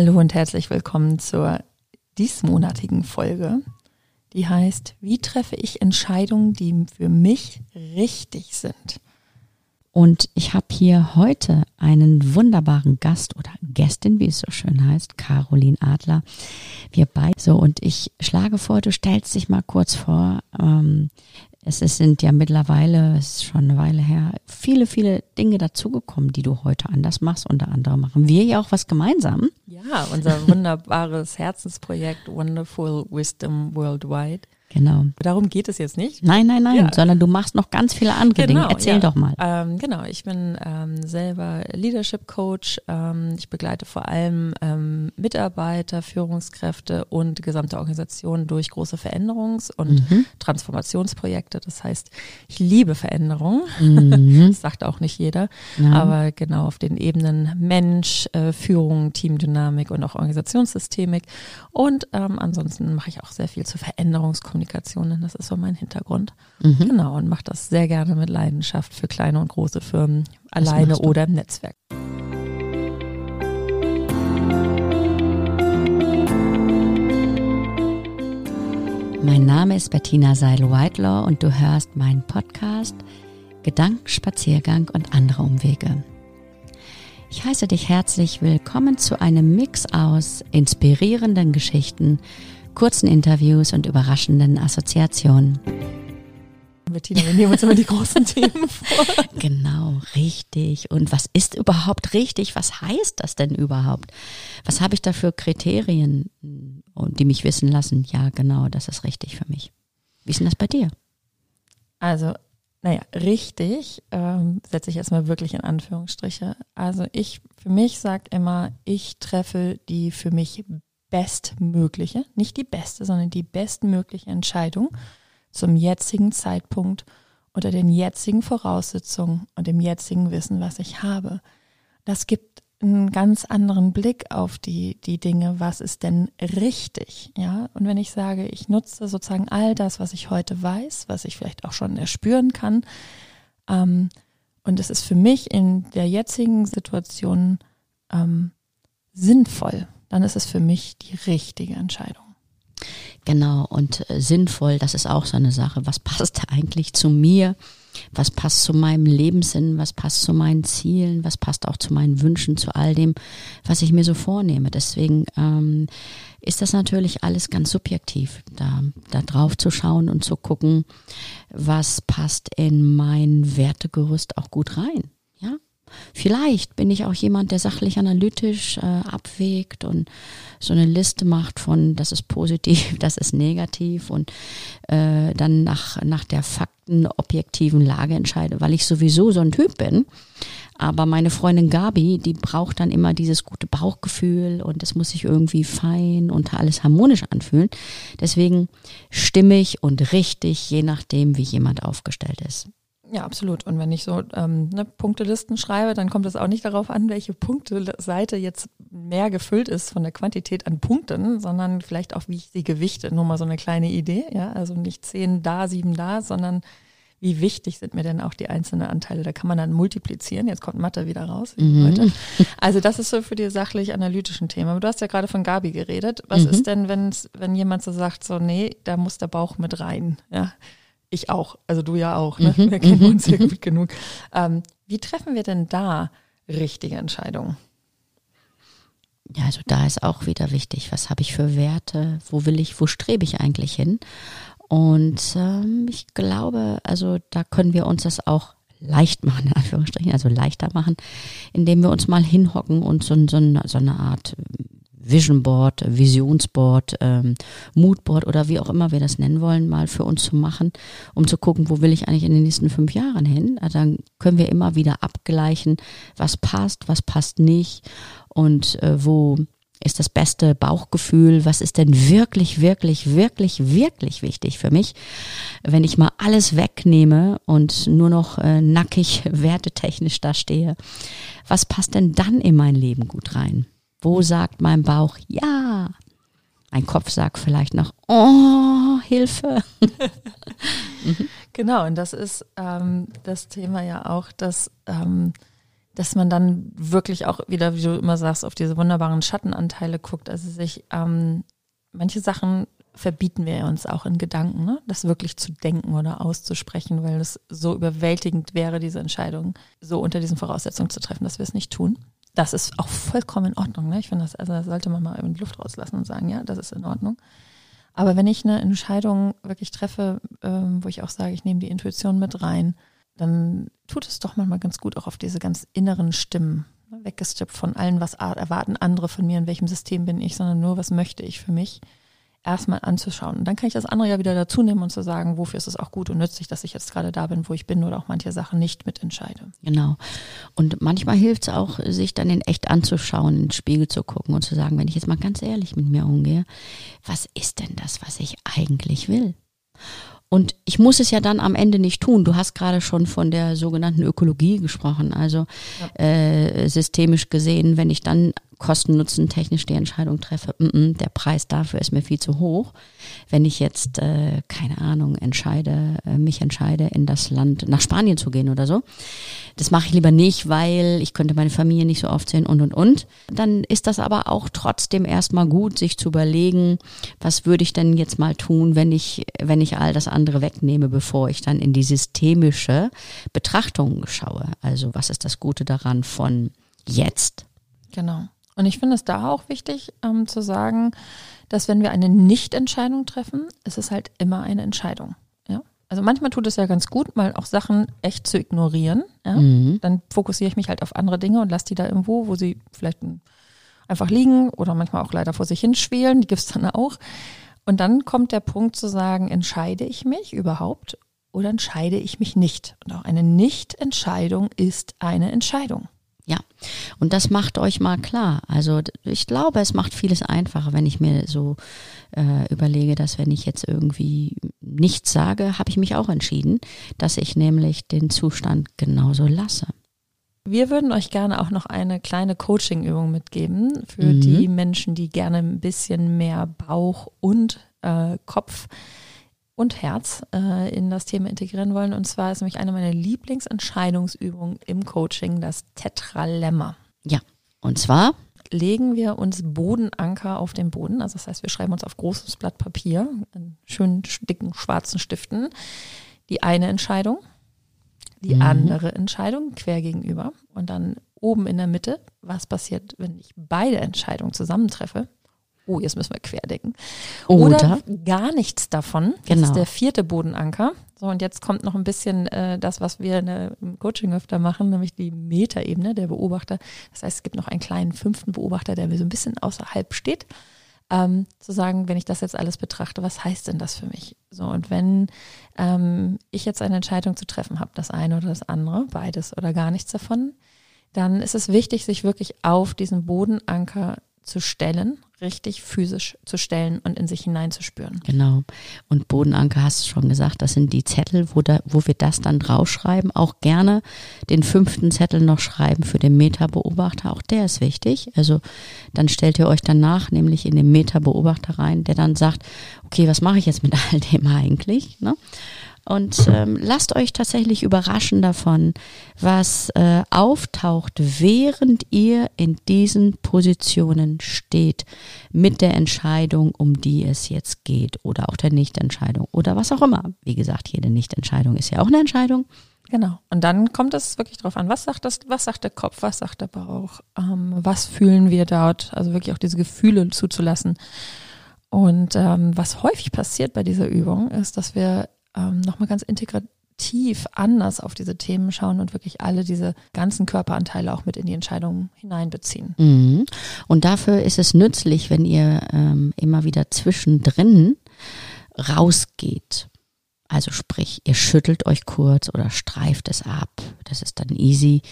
Hallo und herzlich willkommen zur diesmonatigen Folge, die heißt, wie treffe ich Entscheidungen, die für mich richtig sind? Und ich habe hier heute einen wunderbaren Gast oder Gästin, wie es so schön heißt, Caroline Adler. Wir beide. So, und ich schlage vor, du stellst dich mal kurz vor. Ähm, es sind ja mittlerweile, es ist schon eine Weile her, viele, viele Dinge dazugekommen, die du heute anders machst. Unter anderem machen wir ja auch was gemeinsam. Ja, unser wunderbares Herzensprojekt Wonderful Wisdom Worldwide. Genau. Darum geht es jetzt nicht. Nein, nein, nein, ja. sondern du machst noch ganz viele andere genau, Dinge. Erzähl ja. doch mal. Ähm, genau, ich bin ähm, selber Leadership Coach. Ähm, ich begleite vor allem ähm, Mitarbeiter, Führungskräfte und gesamte Organisationen durch große Veränderungs- und mhm. Transformationsprojekte. Das heißt, ich liebe Veränderung. Mhm. das sagt auch nicht jeder. Ja. Aber genau auf den Ebenen Mensch, äh, Führung, Teamdynamik und auch Organisationssystemik. Und ähm, ansonsten mache ich auch sehr viel zur Veränderungskommunikation Kommunikation, das ist so mein Hintergrund. Mhm. Genau, und mache das sehr gerne mit Leidenschaft für kleine und große Firmen, alleine oder im Netzwerk. Mein Name ist Bettina Seil-Whitelaw und du hörst meinen Podcast Gedankenspaziergang und andere Umwege. Ich heiße dich herzlich willkommen zu einem Mix aus inspirierenden Geschichten kurzen Interviews und überraschenden Assoziationen. Bettina, wir nehmen uns immer die großen Themen vor. Genau, richtig. Und was ist überhaupt richtig? Was heißt das denn überhaupt? Was habe ich da für Kriterien, die mich wissen lassen, ja, genau, das ist richtig für mich. Wie ist denn das bei dir? Also, naja, richtig ähm, setze ich erstmal wirklich in Anführungsstriche. Also ich, für mich sagt immer, ich treffe die für mich bestmögliche, nicht die beste, sondern die bestmögliche Entscheidung zum jetzigen Zeitpunkt unter den jetzigen Voraussetzungen und dem jetzigen Wissen, was ich habe. Das gibt einen ganz anderen Blick auf die, die Dinge, was ist denn richtig, ja? Und wenn ich sage, ich nutze sozusagen all das, was ich heute weiß, was ich vielleicht auch schon erspüren kann, ähm, und es ist für mich in der jetzigen Situation ähm, sinnvoll, dann ist es für mich die richtige Entscheidung. Genau, und äh, sinnvoll, das ist auch so eine Sache. Was passt eigentlich zu mir? Was passt zu meinem Lebenssinn? Was passt zu meinen Zielen? Was passt auch zu meinen Wünschen, zu all dem, was ich mir so vornehme? Deswegen ähm, ist das natürlich alles ganz subjektiv, da, da drauf zu schauen und zu gucken, was passt in mein Wertegerüst auch gut rein. Vielleicht bin ich auch jemand, der sachlich analytisch äh, abwägt und so eine Liste macht von, das ist positiv, das ist negativ und äh, dann nach, nach der fakten objektiven Lage entscheide, weil ich sowieso so ein Typ bin. Aber meine Freundin Gabi, die braucht dann immer dieses gute Bauchgefühl und es muss sich irgendwie fein und alles harmonisch anfühlen. Deswegen stimmig und richtig, je nachdem, wie jemand aufgestellt ist. Ja, absolut. Und wenn ich so ähm, ne, Punktelisten schreibe, dann kommt es auch nicht darauf an, welche Punkteseite jetzt mehr gefüllt ist von der Quantität an Punkten, sondern vielleicht auch, wie ich sie gewichte. Nur mal so eine kleine Idee. Ja, also nicht zehn da, sieben da, sondern wie wichtig sind mir denn auch die einzelnen Anteile? Da kann man dann multiplizieren. Jetzt kommt Mathe wieder raus, mhm. Also das ist so für die sachlich-analytischen Themen. Aber du hast ja gerade von Gabi geredet. Was mhm. ist denn, wenn jemand so sagt, so, nee, da muss der Bauch mit rein? Ja, ich auch, also du ja auch, ne? Mhm, wir kennen uns ja mhm. gut genug. Ähm, wie treffen wir denn da richtige Entscheidungen? Ja, also da ist auch wieder wichtig, was habe ich für Werte, wo will ich, wo strebe ich eigentlich hin? Und ähm, ich glaube, also da können wir uns das auch leicht machen, in Anführungsstrichen, also leichter machen, indem wir uns mal hinhocken und so, so, so eine Art Vision Board, Visionsboard, ähm, Moodboard oder wie auch immer wir das nennen wollen, mal für uns zu machen, um zu gucken, wo will ich eigentlich in den nächsten fünf Jahren hin. Also dann können wir immer wieder abgleichen, was passt, was passt nicht und äh, wo ist das beste Bauchgefühl, was ist denn wirklich, wirklich, wirklich, wirklich wichtig für mich, wenn ich mal alles wegnehme und nur noch äh, nackig wertetechnisch da stehe. Was passt denn dann in mein Leben gut rein? Wo sagt mein Bauch ja? Mein Kopf sagt vielleicht noch, oh, Hilfe. Genau, und das ist ähm, das Thema ja auch, dass ähm, dass man dann wirklich auch wieder, wie du immer sagst, auf diese wunderbaren Schattenanteile guckt. Also sich ähm, manche Sachen verbieten wir uns auch in Gedanken, ne? das wirklich zu denken oder auszusprechen, weil es so überwältigend wäre, diese Entscheidung so unter diesen Voraussetzungen zu treffen, dass wir es nicht tun. Das ist auch vollkommen in Ordnung. Ne? Ich finde, das, also das sollte man mal in die Luft rauslassen und sagen, ja, das ist in Ordnung. Aber wenn ich eine Entscheidung wirklich treffe, ähm, wo ich auch sage, ich nehme die Intuition mit rein, dann tut es doch manchmal ganz gut, auch auf diese ganz inneren Stimmen ne? weggestippt von allen, was erwarten andere von mir, in welchem System bin ich, sondern nur, was möchte ich für mich erstmal anzuschauen. Und dann kann ich das andere ja wieder dazu nehmen und zu sagen, wofür ist es auch gut und nützlich, dass ich jetzt gerade da bin, wo ich bin oder auch manche Sachen nicht mitentscheide. Genau. Und manchmal hilft es auch, sich dann in echt anzuschauen, in den Spiegel zu gucken und zu sagen, wenn ich jetzt mal ganz ehrlich mit mir umgehe, was ist denn das, was ich eigentlich will? Und ich muss es ja dann am Ende nicht tun. Du hast gerade schon von der sogenannten Ökologie gesprochen. Also ja. äh, systemisch gesehen, wenn ich dann Kosten-Nutzen technisch die Entscheidung treffe, mm -mm, der Preis dafür ist mir viel zu hoch. Wenn ich jetzt, äh, keine Ahnung, entscheide, äh, mich entscheide, in das Land nach Spanien zu gehen oder so, das mache ich lieber nicht, weil ich könnte meine Familie nicht so oft sehen und und und. Dann ist das aber auch trotzdem erstmal gut, sich zu überlegen, was würde ich denn jetzt mal tun, wenn ich, wenn ich all das andere wegnehme, bevor ich dann in die systemische Betrachtung schaue. Also was ist das Gute daran von jetzt? Genau. Und ich finde es da auch wichtig ähm, zu sagen, dass wenn wir eine Nichtentscheidung treffen, ist es halt immer eine Entscheidung. Ja? Also manchmal tut es ja ganz gut, mal auch Sachen echt zu ignorieren. Ja? Mhm. Dann fokussiere ich mich halt auf andere Dinge und lasse die da irgendwo, wo sie vielleicht einfach liegen oder manchmal auch leider vor sich hinschwelen. Die gibt es dann auch. Und dann kommt der Punkt zu sagen, entscheide ich mich überhaupt oder entscheide ich mich nicht? Und auch eine Nichtentscheidung ist eine Entscheidung. Ja, und das macht euch mal klar. Also ich glaube, es macht vieles einfacher, wenn ich mir so äh, überlege, dass wenn ich jetzt irgendwie nichts sage, habe ich mich auch entschieden, dass ich nämlich den Zustand genauso lasse. Wir würden euch gerne auch noch eine kleine Coaching-Übung mitgeben für mhm. die Menschen, die gerne ein bisschen mehr Bauch und äh, Kopf und Herz äh, in das Thema integrieren wollen. Und zwar ist nämlich eine meiner Lieblingsentscheidungsübungen im Coaching das Tetralemma. Ja, und zwar legen wir uns Bodenanker auf den Boden. Also das heißt, wir schreiben uns auf großes Blatt Papier, in schönen dicken schwarzen Stiften, die eine Entscheidung, die mhm. andere Entscheidung quer gegenüber und dann oben in der Mitte, was passiert, wenn ich beide Entscheidungen zusammentreffe oh, jetzt müssen wir querdecken. Oder, Oder gar nichts davon. Das genau. ist der vierte Bodenanker. So, und jetzt kommt noch ein bisschen äh, das, was wir der, im Coaching öfter machen, nämlich die Metaebene, der Beobachter. Das heißt, es gibt noch einen kleinen fünften Beobachter, der so ein bisschen außerhalb steht. Ähm, zu sagen, wenn ich das jetzt alles betrachte, was heißt denn das für mich? So, und wenn ähm, ich jetzt eine Entscheidung zu treffen habe, das eine oder das andere, beides oder gar nichts davon, dann ist es wichtig, sich wirklich auf diesen Bodenanker zu stellen, richtig physisch zu stellen und in sich hineinzuspüren. Genau. Und Bodenanker hast du schon gesagt, das sind die Zettel, wo, da, wo wir das dann draufschreiben. Auch gerne den fünften Zettel noch schreiben für den Meta-Beobachter. Auch der ist wichtig. Also dann stellt ihr euch danach nämlich in den Meta-Beobachter rein, der dann sagt, okay, was mache ich jetzt mit all dem eigentlich? Ne? Und ähm, lasst euch tatsächlich überraschen davon, was äh, auftaucht, während ihr in diesen Positionen steht, mit der Entscheidung, um die es jetzt geht, oder auch der Nichtentscheidung oder was auch immer. Wie gesagt, jede Nichtentscheidung ist ja auch eine Entscheidung. Genau. Und dann kommt es wirklich darauf an, was sagt das, was sagt der Kopf, was sagt der Bauch, ähm, was fühlen wir dort, also wirklich auch diese Gefühle zuzulassen. Und ähm, was häufig passiert bei dieser Übung, ist, dass wir ähm, nochmal ganz integrativ anders auf diese Themen schauen und wirklich alle diese ganzen Körperanteile auch mit in die Entscheidungen hineinbeziehen. Mhm. Und dafür ist es nützlich, wenn ihr ähm, immer wieder zwischendrin rausgeht. Also sprich, ihr schüttelt euch kurz oder streift es ab. Das ist dann easy.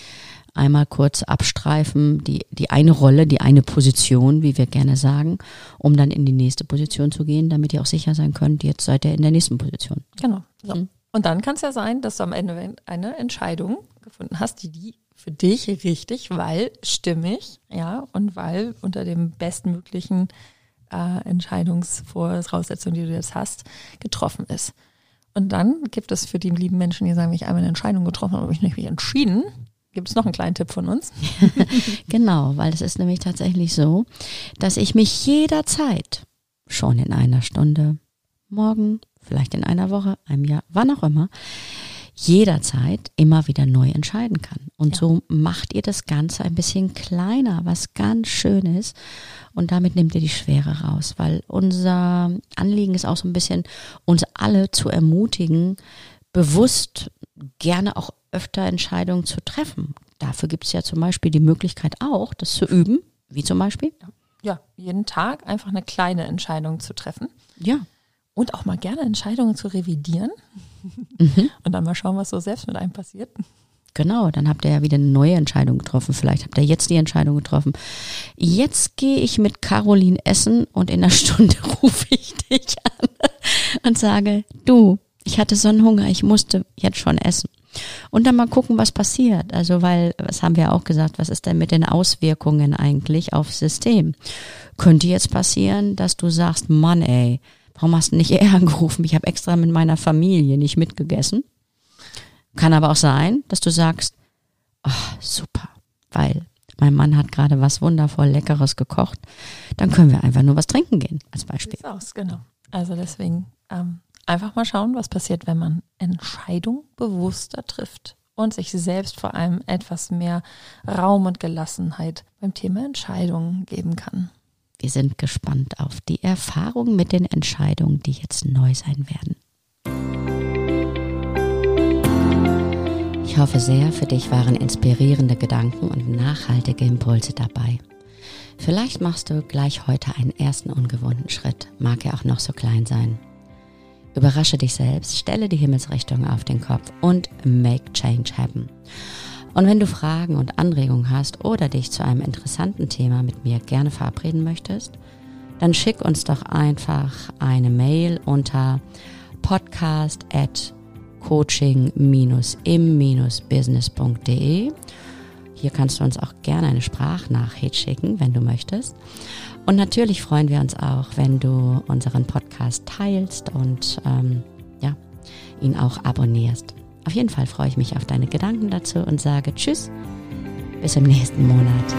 Einmal kurz abstreifen, die, die eine Rolle, die eine Position, wie wir gerne sagen, um dann in die nächste Position zu gehen, damit ihr auch sicher sein könnt, jetzt seid ihr in der nächsten Position. Genau. So. Mhm. Und dann kann es ja sein, dass du am Ende eine Entscheidung gefunden hast, die, die für dich richtig, weil stimmig, ja, und weil unter dem bestmöglichen äh, Entscheidungsvoraussetzungen, die du jetzt hast, getroffen ist. Und dann gibt es für die lieben Menschen, die sagen, ich einmal eine Entscheidung getroffen habe, habe ich mich entschieden, gibt es noch einen kleinen Tipp von uns. genau, weil es ist nämlich tatsächlich so, dass ich mich jederzeit schon in einer Stunde, morgen, vielleicht in einer Woche, einem Jahr, wann auch immer, jederzeit immer wieder neu entscheiden kann. Und ja. so macht ihr das Ganze ein bisschen kleiner, was ganz schön ist. Und damit nehmt ihr die Schwere raus, weil unser Anliegen ist auch so ein bisschen, uns alle zu ermutigen, bewusst gerne auch öfter Entscheidungen zu treffen. Dafür gibt es ja zum Beispiel die Möglichkeit auch, das zu üben. Wie zum Beispiel? Ja, jeden Tag einfach eine kleine Entscheidung zu treffen. Ja. Und auch mal gerne Entscheidungen zu revidieren. Mhm. Und dann mal schauen, was so selbst mit einem passiert. Genau, dann habt ihr ja wieder eine neue Entscheidung getroffen. Vielleicht habt ihr jetzt die Entscheidung getroffen. Jetzt gehe ich mit Caroline essen und in einer Stunde rufe ich dich an und sage, du, ich hatte so einen Hunger, ich musste jetzt schon essen. Und dann mal gucken, was passiert. Also, weil, was haben wir auch gesagt, was ist denn mit den Auswirkungen eigentlich aufs System? Könnte jetzt passieren, dass du sagst, Mann, ey, warum hast du nicht eher angerufen? Ich habe extra mit meiner Familie nicht mitgegessen. Kann aber auch sein, dass du sagst, oh, super, weil mein Mann hat gerade was wundervoll Leckeres gekocht. Dann können wir einfach nur was trinken gehen, als Beispiel. Aus, genau. Also deswegen ähm, einfach mal schauen, was passiert, wenn man Entscheidungen bewusster trifft und sich selbst vor allem etwas mehr Raum und Gelassenheit beim Thema Entscheidungen geben kann. Wir sind gespannt auf die Erfahrungen mit den Entscheidungen, die jetzt neu sein werden. Ich hoffe sehr, für dich waren inspirierende Gedanken und nachhaltige Impulse dabei. Vielleicht machst du gleich heute einen ersten ungewohnten Schritt, mag er auch noch so klein sein. Überrasche dich selbst, stelle die Himmelsrichtung auf den Kopf und make change happen. Und wenn du Fragen und Anregungen hast oder dich zu einem interessanten Thema mit mir gerne verabreden möchtest, dann schick uns doch einfach eine Mail unter podcast at coaching-im-business.de. Hier kannst du uns auch gerne eine Sprachnachricht schicken, wenn du möchtest. Und natürlich freuen wir uns auch, wenn du unseren Podcast teilst und ähm, ja, ihn auch abonnierst. Auf jeden Fall freue ich mich auf deine Gedanken dazu und sage Tschüss, bis im nächsten Monat.